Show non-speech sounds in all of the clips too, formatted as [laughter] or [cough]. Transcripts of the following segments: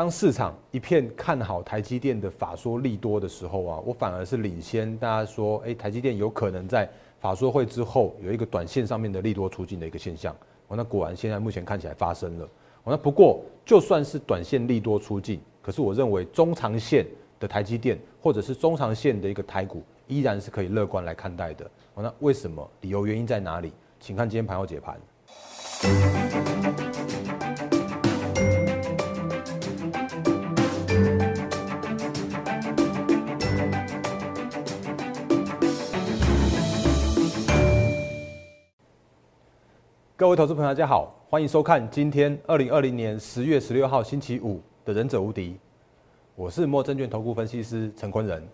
当市场一片看好台积电的法说利多的时候啊，我反而是领先大家说，哎，台积电有可能在法说会之后有一个短线上面的利多出尽的一个现象。哦，那果然现在目前看起来发生了。哦，那不过就算是短线利多出尽，可是我认为中长线的台积电或者是中长线的一个台股依然是可以乐观来看待的。哦，那为什么？理由原因在哪里？请看今天盘后解盘。各位投资朋友，大家好，欢迎收看今天二零二零年十月十六号星期五的《忍者无敌》，我是莫证券投顾分析师陈坤仁。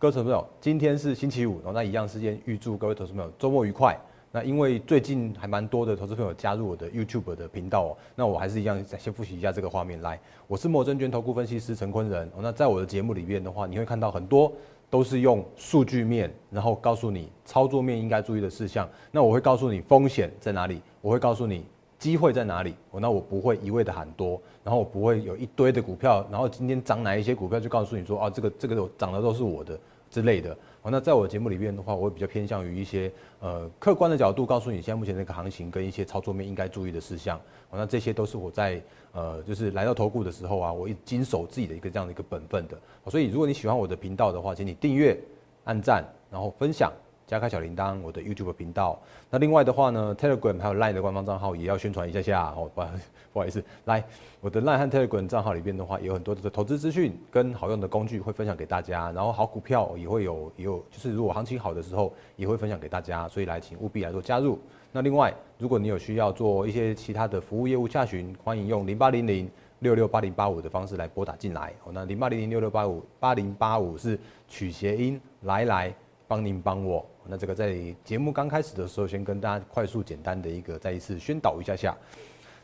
各位投资朋友，今天是星期五，那一样时间预祝各位投资朋友周末愉快。那因为最近还蛮多的投资朋友加入我的 YouTube 的频道哦，那我还是一样先复习一下这个画面来。我是莫证券投顾分析师陈坤仁，那在我的节目里面的话，你会看到很多。都是用数据面，然后告诉你操作面应该注意的事项。那我会告诉你风险在哪里，我会告诉你机会在哪里。我那我不会一味的喊多，然后我不会有一堆的股票，然后今天涨哪一些股票就告诉你说，啊，这个这个涨的都是我的之类的。那在我节目里面的话，我会比较偏向于一些呃客观的角度，告诉你现在目前这个行情跟一些操作面应该注意的事项。那这些都是我在呃就是来到投顾的时候啊，我一经手自己的一个这样的一个本分的。所以如果你喜欢我的频道的话，请你订阅、按赞，然后分享。加开小铃铛，我的 YouTube 频道。那另外的话呢，Telegram 还有 Line 的官方账号也要宣传一下下哦，不 [laughs] 不好意思，来我的 Line 和 Telegram 账号里边的话，有很多的投资资讯跟好用的工具会分享给大家，然后好股票也会有也有，就是如果行情好的时候也会分享给大家，所以来请务必来做加入。那另外，如果你有需要做一些其他的服务业务洽询，欢迎用零八零零六六八零八五的方式来拨打进来。哦，那零八零零六六八五八零八五是取谐音来来。帮您帮我，那这个在节目刚开始的时候，先跟大家快速简单的一个再一次宣导一下下。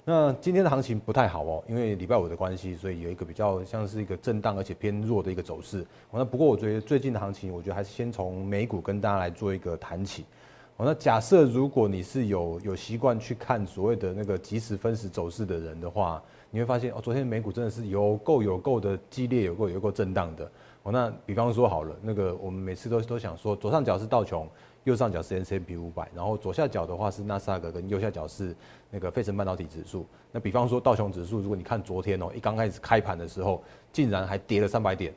那今天的行情不太好哦，因为礼拜五的关系，所以有一个比较像是一个震荡而且偏弱的一个走势。那不过我觉得最近的行情，我觉得还是先从美股跟大家来做一个谈起。那假设如果你是有有习惯去看所谓的那个即时分时走势的人的话，你会发现哦，昨天美股真的是有够有够的激烈，有够有够震荡的。哦，那比方说好了，那个我们每次都都想说，左上角是道琼，右上角是 S M P 五百，然后左下角的话是纳斯达克，跟右下角是那个费城半导体指数。那比方说道琼指数，如果你看昨天哦，一刚开始开盘的时候，竟然还跌了三百点，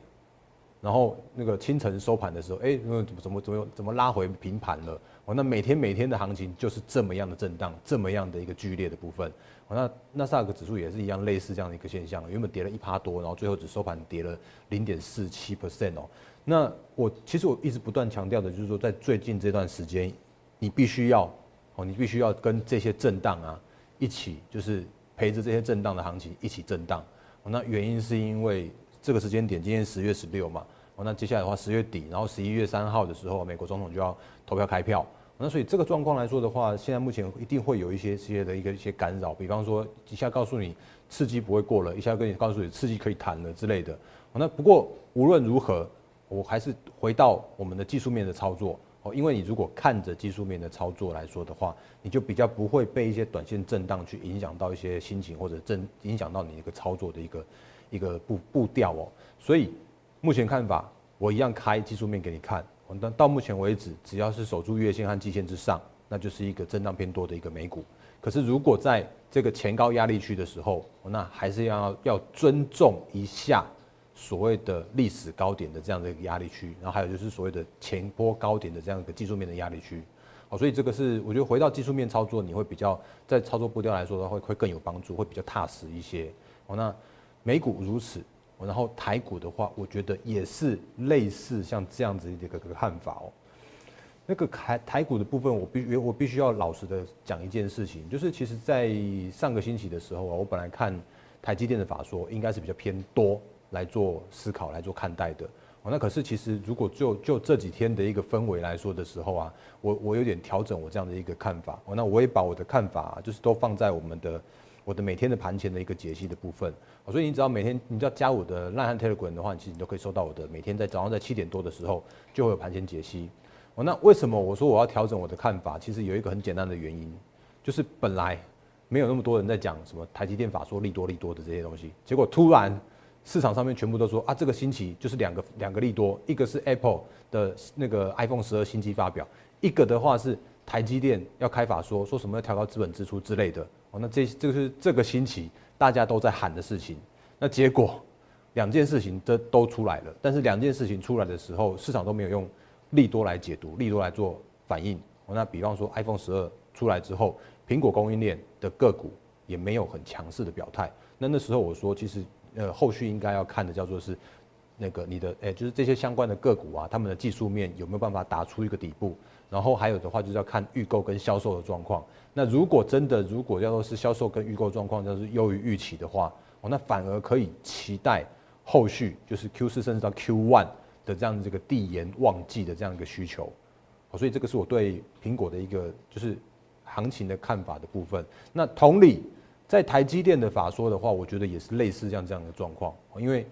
然后那个清晨收盘的时候，哎，怎么怎么怎么怎么拉回平盘了？哦，那每天每天的行情就是这么样的震荡，这么样的一个剧烈的部分。那那萨克指数也是一样，类似这样的一个现象，原本跌了一趴多，然后最后只收盘跌了零点四七 percent 哦。那我其实我一直不断强调的就是说，在最近这段时间，你必须要哦，你必须要跟这些震荡啊一起，就是陪着这些震荡的行情一起震荡。那原因是因为这个时间点，今天十月十六嘛，那接下来的话十月底，然后十一月三号的时候，美国总统就要投票开票。那所以这个状况来说的话，现在目前一定会有一些些的一个一些干扰，比方说一下告诉你刺激不会过了，一下跟你告诉你刺激可以谈了之类的。那不过无论如何，我还是回到我们的技术面的操作哦，因为你如果看着技术面的操作来说的话，你就比较不会被一些短线震荡去影响到一些心情或者震影响到你一个操作的一个一个步步调哦。所以目前看法，我一样开技术面给你看。那到目前为止，只要是守住月线和季线之上，那就是一个震荡偏多的一个美股。可是如果在这个前高压力区的时候，那还是要要尊重一下所谓的历史高点的这样的一个压力区，然后还有就是所谓的前波高点的这样一个技术面的压力区。好，所以这个是我觉得回到技术面操作，你会比较在操作步调来说的话，会会更有帮助，会比较踏实一些。哦，那美股如此。然后台股的话，我觉得也是类似像这样子的一个个看法哦。那个台台股的部分，我必须我必须要老实的讲一件事情，就是其实，在上个星期的时候啊，我本来看台积电的法说，应该是比较偏多来做思考、来做看待的。哦，那可是其实如果就就这几天的一个氛围来说的时候啊，我我有点调整我这样的一个看法。哦，那我也把我的看法就是都放在我们的。我的每天的盘前的一个解析的部分，所以你只要每天你只要加我的烂汉 Telegram 的话，其实你都可以收到我的每天在早上在七点多的时候就会有盘前解析。哦，那为什么我说我要调整我的看法？其实有一个很简单的原因，就是本来没有那么多人在讲什么台积电法说利多利多的这些东西，结果突然市场上面全部都说啊，这个星期就是两个两个利多，一个是 Apple 的那个 iPhone 十二新机发表，一个的话是台积电要开法说说什么要调高资本支出之类的。哦，那这这个是这个星期大家都在喊的事情。那结果两件事情这都出来了，但是两件事情出来的时候，市场都没有用利多来解读，利多来做反应。那比方说 iPhone 十二出来之后，苹果供应链的个股也没有很强势的表态。那那时候我说，其实呃后续应该要看的叫做是那个你的哎，就是这些相关的个股啊，他们的技术面有没有办法打出一个底部。然后还有的话就是要看预购跟销售的状况。那如果真的如果要说是销售跟预购状况要是优于预期的话，哦，那反而可以期待后续就是 Q 四甚至到 Q one 的这样的这个递延旺季的这样一个需求。哦所以这个是我对苹果的一个就是行情的看法的部分。那同理，在台积电的法说的话，我觉得也是类似这样这样的状况。因为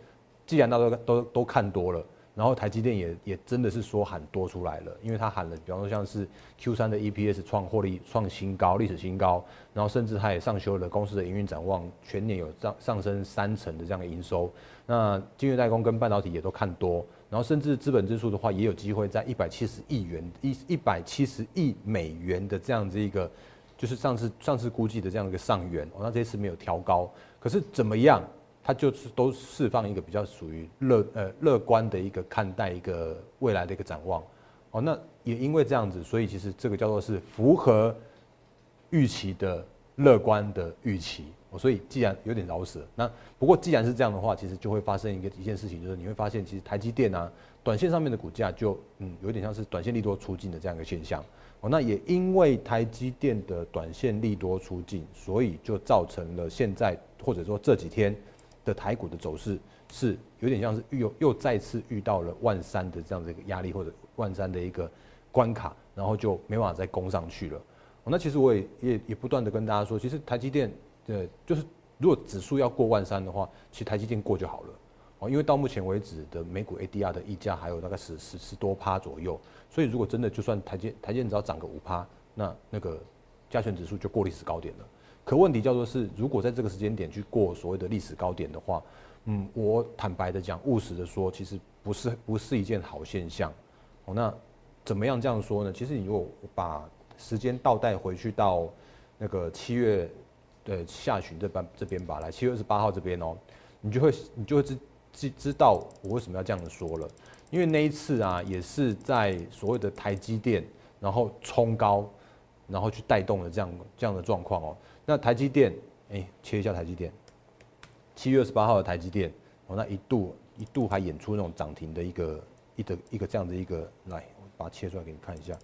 既然大家都都都看多了，然后台积电也也真的是说喊多出来了，因为它喊了，比方说像是 Q 三的 EPS 创获利创新高，历史新高，然后甚至它也上修了公司的营运展望，全年有上上升三成的这样的营收。那晶圆代工跟半导体也都看多。然后甚至资本支出的话，也有机会在一百七十亿元一一百七十亿美元的这样子一个，就是上次上次估计的这样一个上缘。哦，那这次没有调高，可是怎么样，它就是都释放一个比较属于乐呃乐观的一个看待一个未来的一个展望。哦，那也因为这样子，所以其实这个叫做是符合预期的乐观的预期。所以既然有点饶舌，那不过既然是这样的话，其实就会发生一个一件事情，就是你会发现，其实台积电啊，短线上面的股价就嗯有点像是短线利多出尽的这样一个现象。哦，那也因为台积电的短线利多出尽，所以就造成了现在或者说这几天的台股的走势是有点像是又又再次遇到了万三的这样的一个压力或者万三的一个关卡，然后就没办法再攻上去了。那其实我也也也不断的跟大家说，其实台积电。的，就是如果指数要过万三的话，其实台积电过就好了哦，因为到目前为止的美股 ADR 的溢价还有大概十十十多趴左右，所以如果真的就算台积台积电只要涨个五趴，那那个加权指数就过历史高点了。可问题叫做是，如果在这个时间点去过所谓的历史高点的话，嗯，我坦白的讲，务实的说，其实不是不是一件好现象哦。那怎么样这样说呢？其实你如果把时间倒带回去到那个七月。的下旬这边这边吧，来七月二十八号这边哦，你就会你就会知知知道我为什么要这样子说了，因为那一次啊，也是在所谓的台积电，然后冲高，然后去带动了这样这样的状况哦。那台积电，哎，切一下台积电，七月二十八号的台积电，哦，那一度一度还演出那种涨停的一个一的一个这样的一个，来，我把它切出来给你看一下。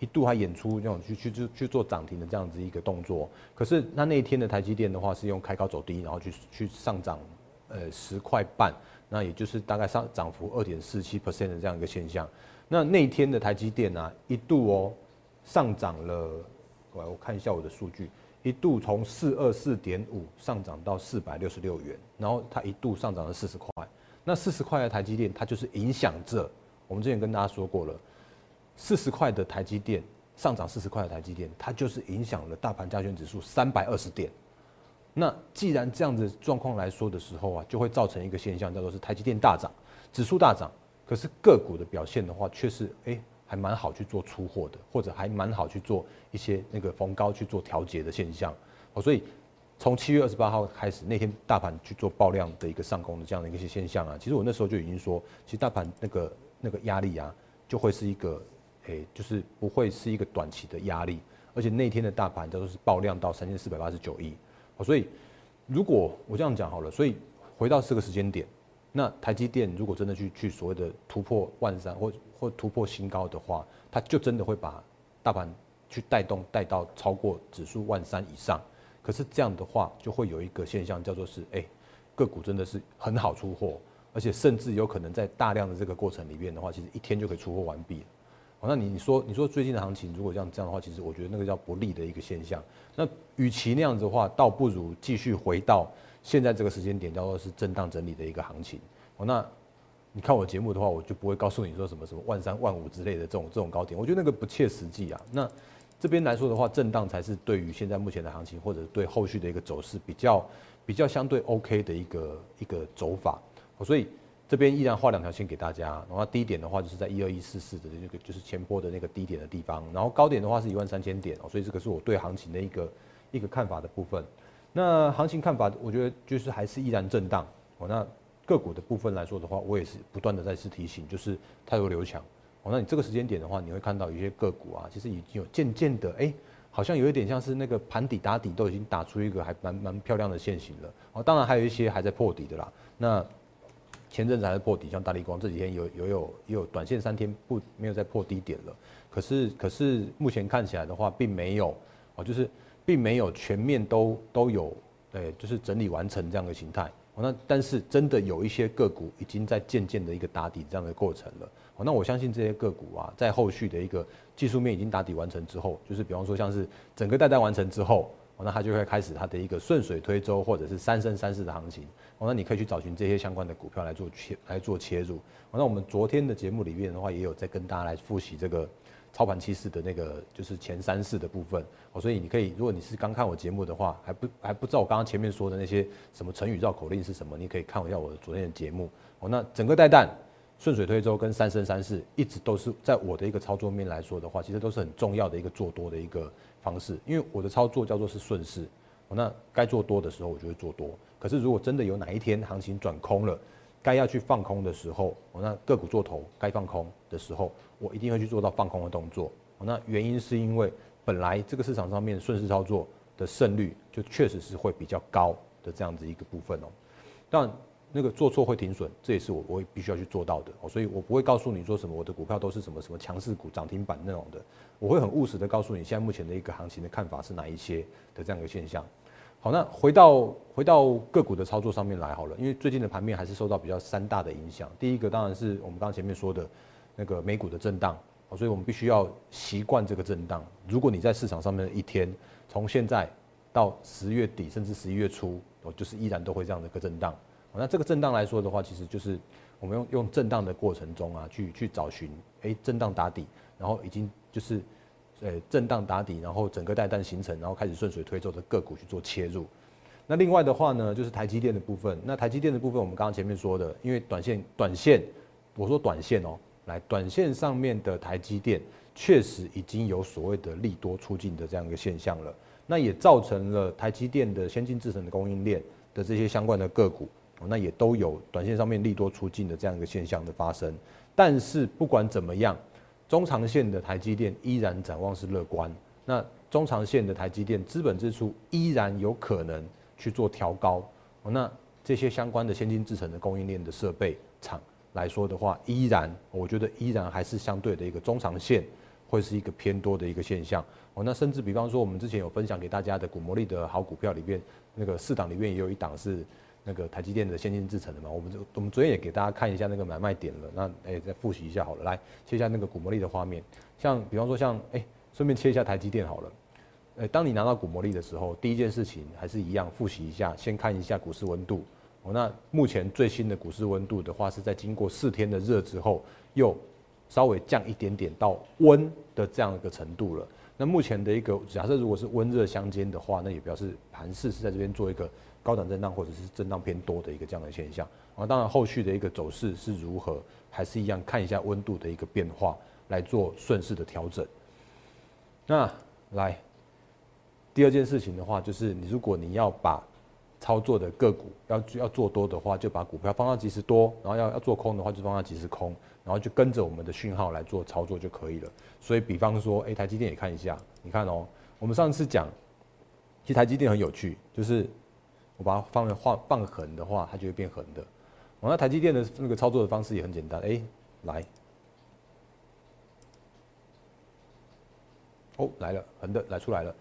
一度还演出那种去去去去做涨停的这样子一个动作，可是那那一天的台积电的话是用开高走低，然后去去上涨，呃十块半，那也就是大概上涨幅二点四七 percent 的这样一个现象。那那一天的台积电呢，一度哦上涨了，我我看一下我的数据，一度从四二四点五上涨到四百六十六元，然后它一度上涨了四十块。那四十块的台积电，它就是影响着我们之前跟大家说过了。四十块的台积电上涨，四十块的台积电，它就是影响了大盘加权指数三百二十点。那既然这样子状况来说的时候啊，就会造成一个现象，叫做是台积电大涨，指数大涨，可是个股的表现的话，却是哎还蛮好去做出货的，或者还蛮好去做一些那个逢高去做调节的现象。哦，所以从七月二十八号开始那天大盘去做爆量的一个上攻的这样的一些现象啊，其实我那时候就已经说，其实大盘那个那个压力啊，就会是一个。诶，就是不会是一个短期的压力，而且那天的大盘都是爆量到三千四百八十九亿，所以如果我这样讲好了，所以回到这个时间点，那台积电如果真的去去所谓的突破万三或或突破新高的话，它就真的会把大盘去带动带到超过指数万三以上。可是这样的话，就会有一个现象叫做是，哎，个股真的是很好出货，而且甚至有可能在大量的这个过程里面的话，其实一天就可以出货完毕。好那你你说你说最近的行情如果这样这样的话，其实我觉得那个叫不利的一个现象。那与其那样子的话，倒不如继续回到现在这个时间点，叫做是震荡整理的一个行情。哦，那你看我节目的话，我就不会告诉你说什么什么万三万五之类的这种这种高点，我觉得那个不切实际啊。那这边来说的话，震荡才是对于现在目前的行情，或者对后续的一个走势比较比较相对 OK 的一个一个走法，所以这边依然画两条线给大家。然后低点的话就是在一二一四四的那个就是前波的那个低点的地方，然后高点的话是一万三千点哦，所以这个是我对行情的一个一个看法的部分。那行情看法，我觉得就是还是依然震荡哦。那个股的部分来说的话，我也是不断的在次提醒，就是太多流强哦。那你这个时间点的话，你会看到有些个股啊，其实已经有渐渐的哎。好像有一点像是那个盘底打底都已经打出一个还蛮蛮漂亮的线型了哦，当然还有一些还在破底的啦。那前阵子还在破底，像大力光这几天有有有有短线三天不没有再破低点了，可是可是目前看起来的话，并没有哦，就是并没有全面都都有诶，就是整理完成这样的形态。那但是真的有一些个股已经在渐渐的一个打底这样的过程了。那我相信这些个股啊，在后续的一个技术面已经打底完成之后，就是比方说像是整个带单完成之后，那它就会开始它的一个顺水推舟或者是三升三世的行情。那你可以去找寻这些相关的股票来做切来做切入。那我们昨天的节目里面的话，也有在跟大家来复习这个操盘趋势的那个就是前三式的部分。哦，所以你可以，如果你是刚看我节目的话，还不还不知道我刚刚前面说的那些什么成语绕口令是什么，你可以看一下我昨天的节目。哦，那整个带弹。顺水推舟跟三生三世一直都是在我的一个操作面来说的话，其实都是很重要的一个做多的一个方式。因为我的操作叫做是顺势，那该做多的时候我就会做多。可是如果真的有哪一天行情转空了，该要去放空的时候，我那个股做头该放空的时候，我一定会去做到放空的动作。那原因是因为本来这个市场上面顺势操作的胜率就确实是会比较高的这样子一个部分哦，但。那个做错会停损，这也是我我必须要去做到的，所以我不会告诉你说什么我的股票都是什么什么强势股涨停板那种的，我会很务实的告诉你现在目前的一个行情的看法是哪一些的这样一个现象。好，那回到回到个股的操作上面来好了，因为最近的盘面还是受到比较三大的影响。第一个当然是我们刚前面说的那个美股的震荡，所以我们必须要习惯这个震荡。如果你在市场上面的一天，从现在到十月底甚至十一月初，哦，就是依然都会这样的一个震荡。那这个震荡来说的话，其实就是我们用用震荡的过程中啊，去去找寻，哎，震荡打底，然后已经就是，呃，震荡打底，然后整个带弹形成，然后开始顺水推舟的个股去做切入。那另外的话呢，就是台积电的部分。那台积电的部分，我们刚刚前面说的，因为短线短线，我说短线哦，来短线上面的台积电确实已经有所谓的利多出尽的这样一个现象了。那也造成了台积电的先进制程的供应链的这些相关的个股。那也都有短线上面利多出尽的这样一个现象的发生，但是不管怎么样，中长线的台积电依然展望是乐观。那中长线的台积电资本支出依然有可能去做调高。那这些相关的先进制程的供应链的设备厂来说的话，依然我觉得依然还是相对的一个中长线会是一个偏多的一个现象。哦，那甚至比方说我们之前有分享给大家的股魔力的好股票里边，那个四档里面也有一档是。那个台积电的先进制程的嘛，我们我们昨天也给大家看一下那个买卖点了，那哎再复习一下好了，来切一下那个股魔力的画面，像比方说像哎顺便切一下台积电好了，呃当你拿到股魔力的时候，第一件事情还是一样复习一下，先看一下股市温度。哦，那目前最新的股市温度的话是在经过四天的热之后，又稍微降一点点到温的这样一个程度了。那目前的一个假设如果是温热相间的话，那也表示盘势是在这边做一个。高档震荡或者是震荡偏多的一个这样的现象啊，当然后续的一个走势是如何，还是一样看一下温度的一个变化来做顺势的调整。那来第二件事情的话，就是你如果你要把操作的个股要要做多的话，就把股票放到即时多，然后要要做空的话就放到即时空，然后就跟着我们的讯号来做操作就可以了。所以比方说，哎，台积电也看一下，你看哦，我们上次讲，其实台积电很有趣，就是。我把它放在画放横的话，它就会变横的。我那台积电的那个操作的方式也很简单，哎，来，哦，来了，横的来出来了，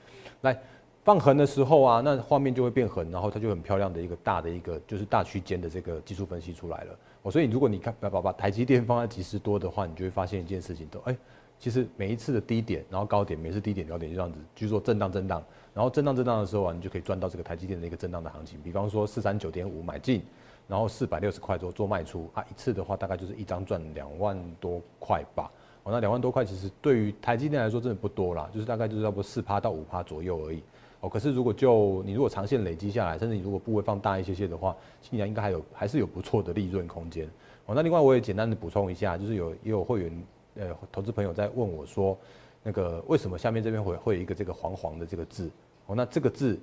来放横的时候啊，那画面就会变横，然后它就很漂亮的一个大的一个就是大区间的这个技术分析出来了。哦，所以如果你看把把把台积电放在几十多的话，你就会发现一件事情，都哎，其实每一次的低点，然后高点，每次低点高点就这样子，就是说震荡震荡。然后震荡震荡的时候啊，你就可以赚到这个台积电的一个震荡的行情。比方说四三九点五买进，然后四百六十块做做卖出啊，一次的话大概就是一张赚两万多块吧。哦，那两万多块其实对于台积电来说真的不多啦，就是大概就是差不四趴到五趴左右而已。哦。可是如果就你如果长线累积下来，甚至你如果部位放大一些些的话，信阳应该还有还是有不错的利润空间。哦，那另外我也简单的补充一下，就是有也有会员呃投资朋友在问我说，那个为什么下面这边会会有一个这个黄黄的这个字？哦，那这个字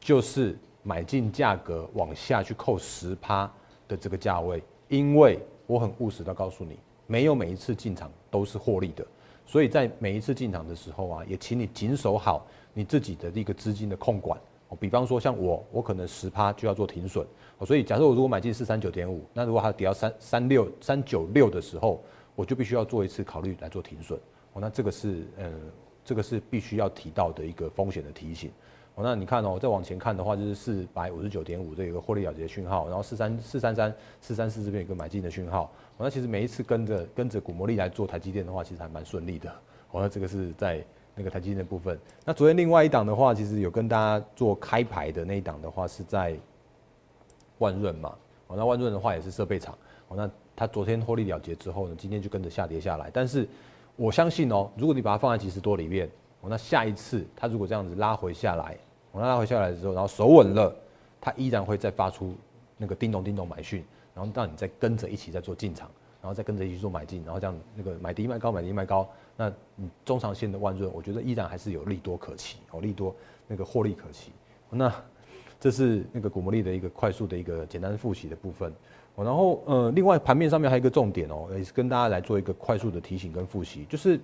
就是买进价格往下去扣十趴的这个价位，因为我很务实的告诉你，没有每一次进场都是获利的。所以在每一次进场的时候啊，也请你谨守好你自己的一个资金的控管。哦，比方说像我，我可能十趴就要做停损。哦，所以假设我如果买进四三九点五，那如果它跌到三三六三九六的时候，我就必须要做一次考虑来做停损。哦，那这个是呃，这个是必须要提到的一个风险的提醒。哦，那你看哦，再往前看的话，就是四百五十九点五这有个获利了结的讯号，然后四三四三三四三四这边有个买进的讯号。那其实每一次跟着跟着股魔力来做台积电的话，其实还蛮顺利的。哦，那这个是在那个台积电的部分。那昨天另外一档的话，其实有跟大家做开牌的那一档的话，是在万润嘛。哦，那万润的话也是设备厂。哦，那它昨天获利了结之后呢，今天就跟着下跌下来。但是我相信哦，如果你把它放在几十多里面，哦，那下一次它如果这样子拉回下来，哦，拉回下来之后，然后手稳了，它依然会再发出那个叮咚叮咚买讯。然后让你再跟着一起再做进场，然后再跟着一起做买进，然后这样那个买低卖高，买低卖高，那你中长线的万润，我觉得依然还是有利多可期哦，利多那个获利可期。那这是那个股魔力的一个快速的一个简单复习的部分。然后呃，另外盘面上面还有一个重点哦，也是跟大家来做一个快速的提醒跟复习，就是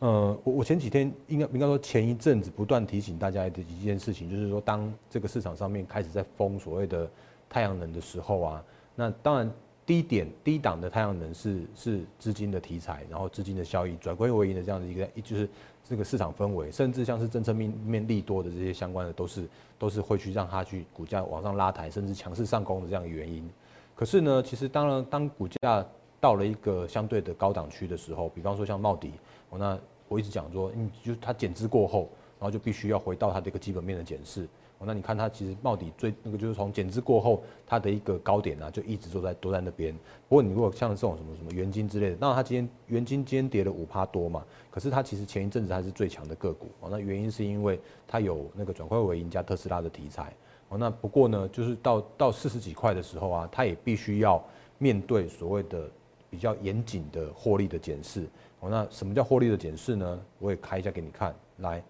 呃，我我前几天应该应该说前一阵子不断提醒大家的一件事情，就是说当这个市场上面开始在封所谓的太阳能的时候啊。那当然，低点低档的太阳能是是资金的题材，然后资金的效益转亏为盈的这样的一个，就是这个市场氛围，甚至像是政策面面利多的这些相关的，都是都是会去让它去股价往上拉抬，甚至强势上攻的这样的原因。可是呢，其实当然当股价到了一个相对的高档区的时候，比方说像茂迪，我那我一直讲说，嗯，就它减资过后，然后就必须要回到它的一个基本面的检视。哦那你看它其实到底最那个就是从减资过后，它的一个高点啊，就一直都在都在那边。不过你如果像这种什么什么元金之类的，那它今天元金今天跌了五趴多嘛，可是它其实前一阵子它是最强的个股哦。那原因是因为它有那个转亏为盈加特斯拉的题材哦。那不过呢，就是到到四十几块的时候啊，它也必须要面对所谓的比较严谨的获利的检视那什么叫获利的检视呢？我也开一下给你看，来。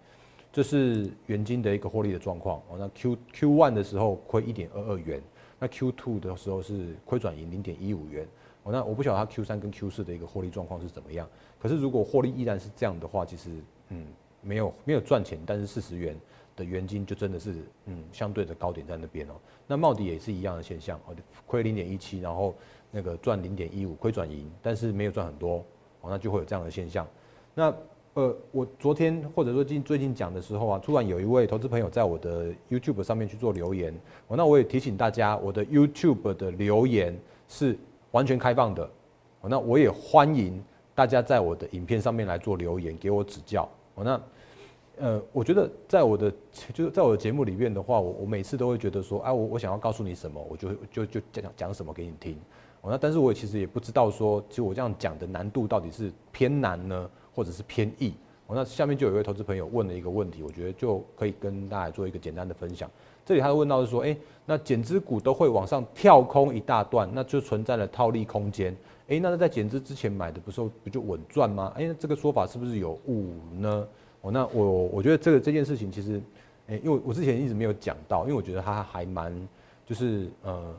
这是元金的一个获利的状况哦。那 Q Q one 的时候亏一点二二元，那 Q two 的时候是亏转盈零点一五元哦。那我不晓得它 Q 三跟 Q 四的一个获利状况是怎么样。可是如果获利依然是这样的话，其实嗯没有没有赚钱，但是四十元的元金就真的是嗯相对的高点在那边哦。那茂迪也是一样的现象哦，亏零点一七，然后那个赚零点一五，亏转盈，但是没有赚很多那就会有这样的现象。那呃，我昨天或者说近最近讲的时候啊，突然有一位投资朋友在我的 YouTube 上面去做留言，那我也提醒大家，我的 YouTube 的留言是完全开放的，那我也欢迎大家在我的影片上面来做留言，给我指教，哦，那呃，我觉得在我的就是在我的节目里面的话，我我每次都会觉得说，哎，我我想要告诉你什么，我就会就就讲讲什么给你听，哦，那但是我也其实也不知道说，其实我这样讲的难度到底是偏难呢？或者是偏易，哦，那下面就有一位投资朋友问了一个问题，我觉得就可以跟大家做一个简单的分享。这里他问到是说，哎，那减资股都会往上跳空一大段，那就存在了套利空间。哎，那在减资之前买的不是不就稳赚吗？哎，这个说法是不是有误呢？哦，那我我觉得这个这件事情其实，哎，因为我之前一直没有讲到，因为我觉得它还蛮就是呃，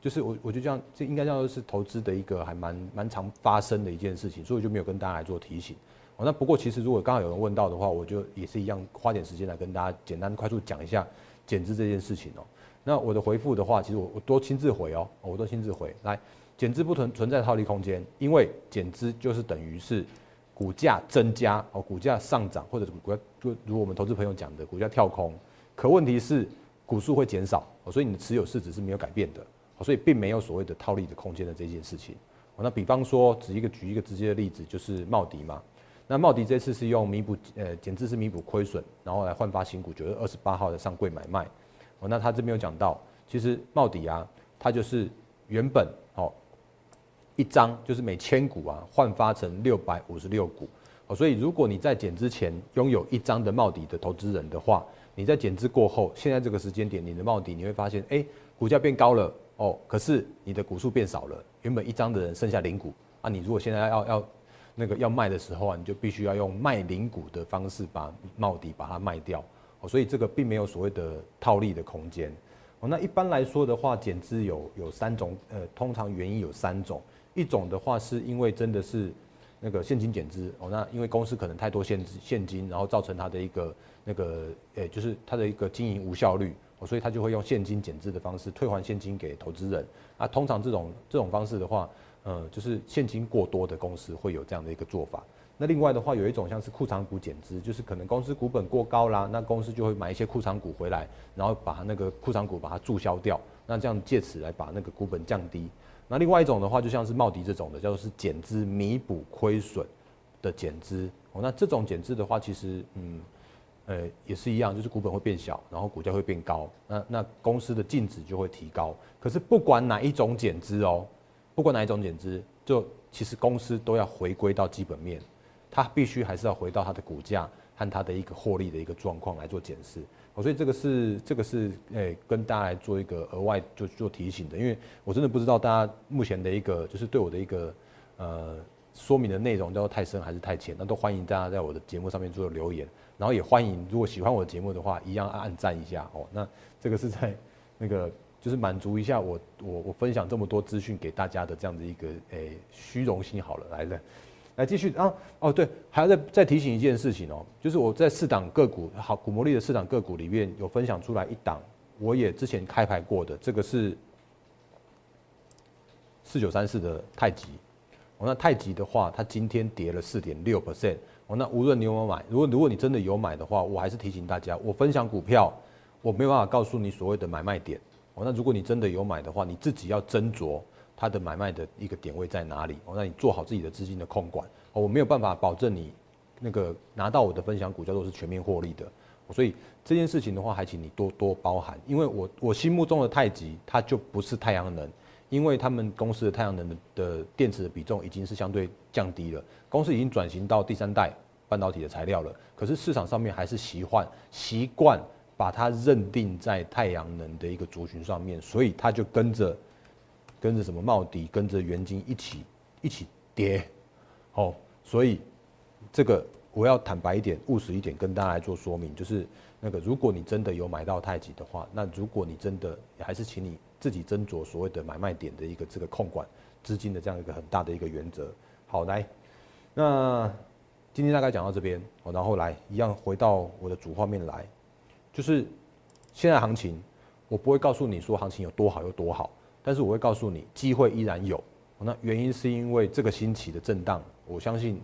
就是我我觉得这样这应该叫做是投资的一个还蛮蛮常发生的一件事情，所以我就没有跟大家来做提醒。哦，那不过其实如果刚好有人问到的话，我就也是一样花点时间来跟大家简单快速讲一下减资这件事情哦。那我的回复的话，其实我我都亲自回哦，我都亲自回来。减资不存存在套利空间，因为减资就是等于是股价增加哦，股价上涨或者股价就如我们投资朋友讲的股价跳空，可问题是股数会减少哦，所以你的持有市值是没有改变的，所以并没有所谓的套利的空间的这件事情。那比方说，举一个举一个直接的例子，就是茂迪嘛。那茂迪这次是用弥补，呃，减资是弥补亏损，然后来换发新股，九月二十八号的上柜买卖。哦，那他这边有讲到，其实茂迪啊，它就是原本哦一张就是每千股啊换发成六百五十六股。哦，所以如果你在减之前拥有一张的茂迪的投资人的话，你在减资过后，现在这个时间点，你的帽底你会发现，哎，股价变高了哦，可是你的股数变少了，原本一张的人剩下零股啊，你如果现在要要那个要卖的时候啊，你就必须要用卖零股的方式把帽底把它卖掉哦，所以这个并没有所谓的套利的空间哦。那一般来说的话，减资有有三种，呃，通常原因有三种，一种的话是因为真的是那个现金减资哦，那因为公司可能太多现现金，然后造成它的一个那个，诶，就是它的一个经营无效率哦，所以他就会用现金减资的方式退还现金给投资人啊。通常这种这种方式的话。呃，就是现金过多的公司会有这样的一个做法。那另外的话，有一种像是库藏股减资，就是可能公司股本过高啦，那公司就会买一些库藏股回来，然后把那个库藏股把它注销掉，那这样借此来把那个股本降低。那另外一种的话，就像是茂迪这种的，叫做是减资弥补亏损的减资。哦，那这种减资的话，其实嗯，呃，也是一样，就是股本会变小，然后股价会变高，那那公司的净值就会提高。可是不管哪一种减资哦。不管哪一种减资，就其实公司都要回归到基本面，它必须还是要回到它的股价和它的一个获利的一个状况来做检视。所以这个是这个是诶跟大家来做一个额外就做提醒的，因为我真的不知道大家目前的一个就是对我的一个呃说明的内容叫做太深还是太浅，那都欢迎大家在我的节目上面做留言，然后也欢迎如果喜欢我的节目的话，一样按赞一下哦。那这个是在那个。就是满足一下我我我分享这么多资讯给大家的这样的一个诶虚荣心好了，来的，来继续啊哦对，还要再再提醒一件事情哦，就是我在四档个股好股魔力的四档个股里面有分享出来一档，我也之前开牌过的，这个是四九三四的太极，哦那太极的话，它今天跌了四点六 percent，哦那无论你有没有买，如果如果你真的有买的话，我还是提醒大家，我分享股票，我没有办法告诉你所谓的买卖点。哦，那如果你真的有买的话，你自己要斟酌它的买卖的一个点位在哪里。哦，那你做好自己的资金的控管。哦，我没有办法保证你那个拿到我的分享股叫做是全面获利的。所以这件事情的话，还请你多多包涵。因为我我心目中的太极，它就不是太阳能，因为他们公司的太阳能的的电池的比重已经是相对降低了。公司已经转型到第三代半导体的材料了，可是市场上面还是习惯习惯。把它认定在太阳能的一个族群上面，所以它就跟着跟着什么茂迪，跟着元金一起一起跌，哦，所以这个我要坦白一点、务实一点跟大家来做说明，就是那个如果你真的有买到太极的话，那如果你真的还是请你自己斟酌所谓的买卖点的一个这个控管资金的这样一个很大的一个原则。好，来，那今天大概讲到这边，然后来一样回到我的主画面来。就是现在行情，我不会告诉你说行情有多好有多好，但是我会告诉你机会依然有。那原因是因为这个星期的震荡，我相信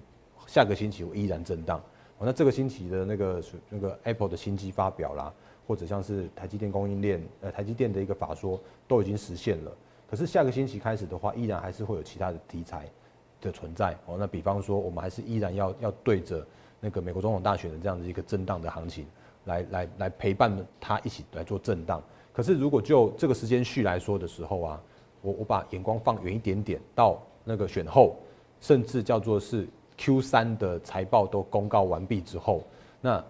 下个星期我依然震荡。那这个星期的那个那个 Apple 的新机发表啦，或者像是台积电供应链呃台积电的一个法说都已经实现了。可是下个星期开始的话，依然还是会有其他的题材的存在。哦，那比方说我们还是依然要要对着那个美国总统大选的这样的一个震荡的行情。来来来陪伴它一起来做震荡。可是如果就这个时间序来说的时候啊，我我把眼光放远一点点，到那个选后，甚至叫做是 Q 三的财报都公告完毕之后，那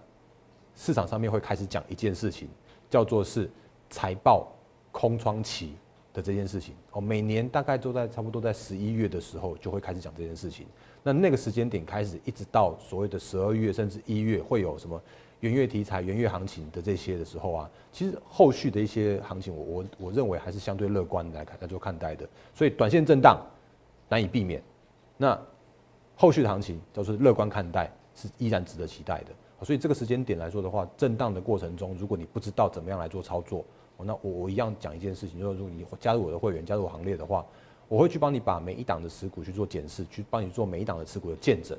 市场上面会开始讲一件事情，叫做是财报空窗期的这件事情。哦，每年大概都在差不多在十一月的时候就会开始讲这件事情。那那个时间点开始，一直到所谓的十二月甚至一月会有什么？元月题材、元月行情的这些的时候啊，其实后续的一些行情，我我我认为还是相对乐观来看来做看待的。所以短线震荡难以避免，那后续的行情都是乐观看待，是依然值得期待的。所以这个时间点来说的话，震荡的过程中，如果你不知道怎么样来做操作，那我我一样讲一件事情，就是如果你加入我的会员，加入我行列的话，我会去帮你把每一档的持股去做检视，去帮你做每一档的持股的见证，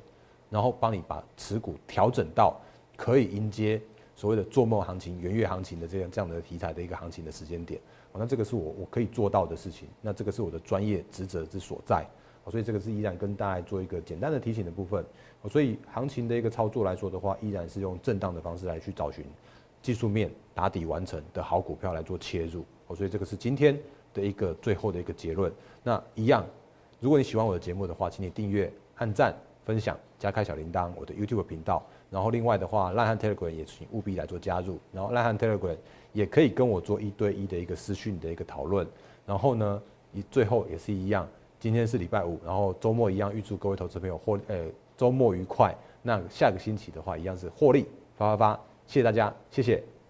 然后帮你把持股调整到。可以迎接所谓的做梦行情、圆月行情的这样这样的题材的一个行情的时间点，哦，那这个是我我可以做到的事情，那这个是我的专业职责之所在，哦，所以这个是依然跟大家做一个简单的提醒的部分，哦，所以行情的一个操作来说的话，依然是用震荡的方式来去找寻技术面打底完成的好股票来做切入，哦，所以这个是今天的一个最后的一个结论。那一样，如果你喜欢我的节目的话，请你订阅、按赞、分享、加开小铃铛，我的 YouTube 频道。然后另外的话，赖汉 Telegram 也请务必来做加入，然后赖汉 Telegram 也可以跟我做一对一的一个私讯的一个讨论。然后呢，一最后也是一样，今天是礼拜五，然后周末一样，预祝各位投资朋友获呃周末愉快。那下个星期的话，一样是获利发发发，谢谢大家，谢谢。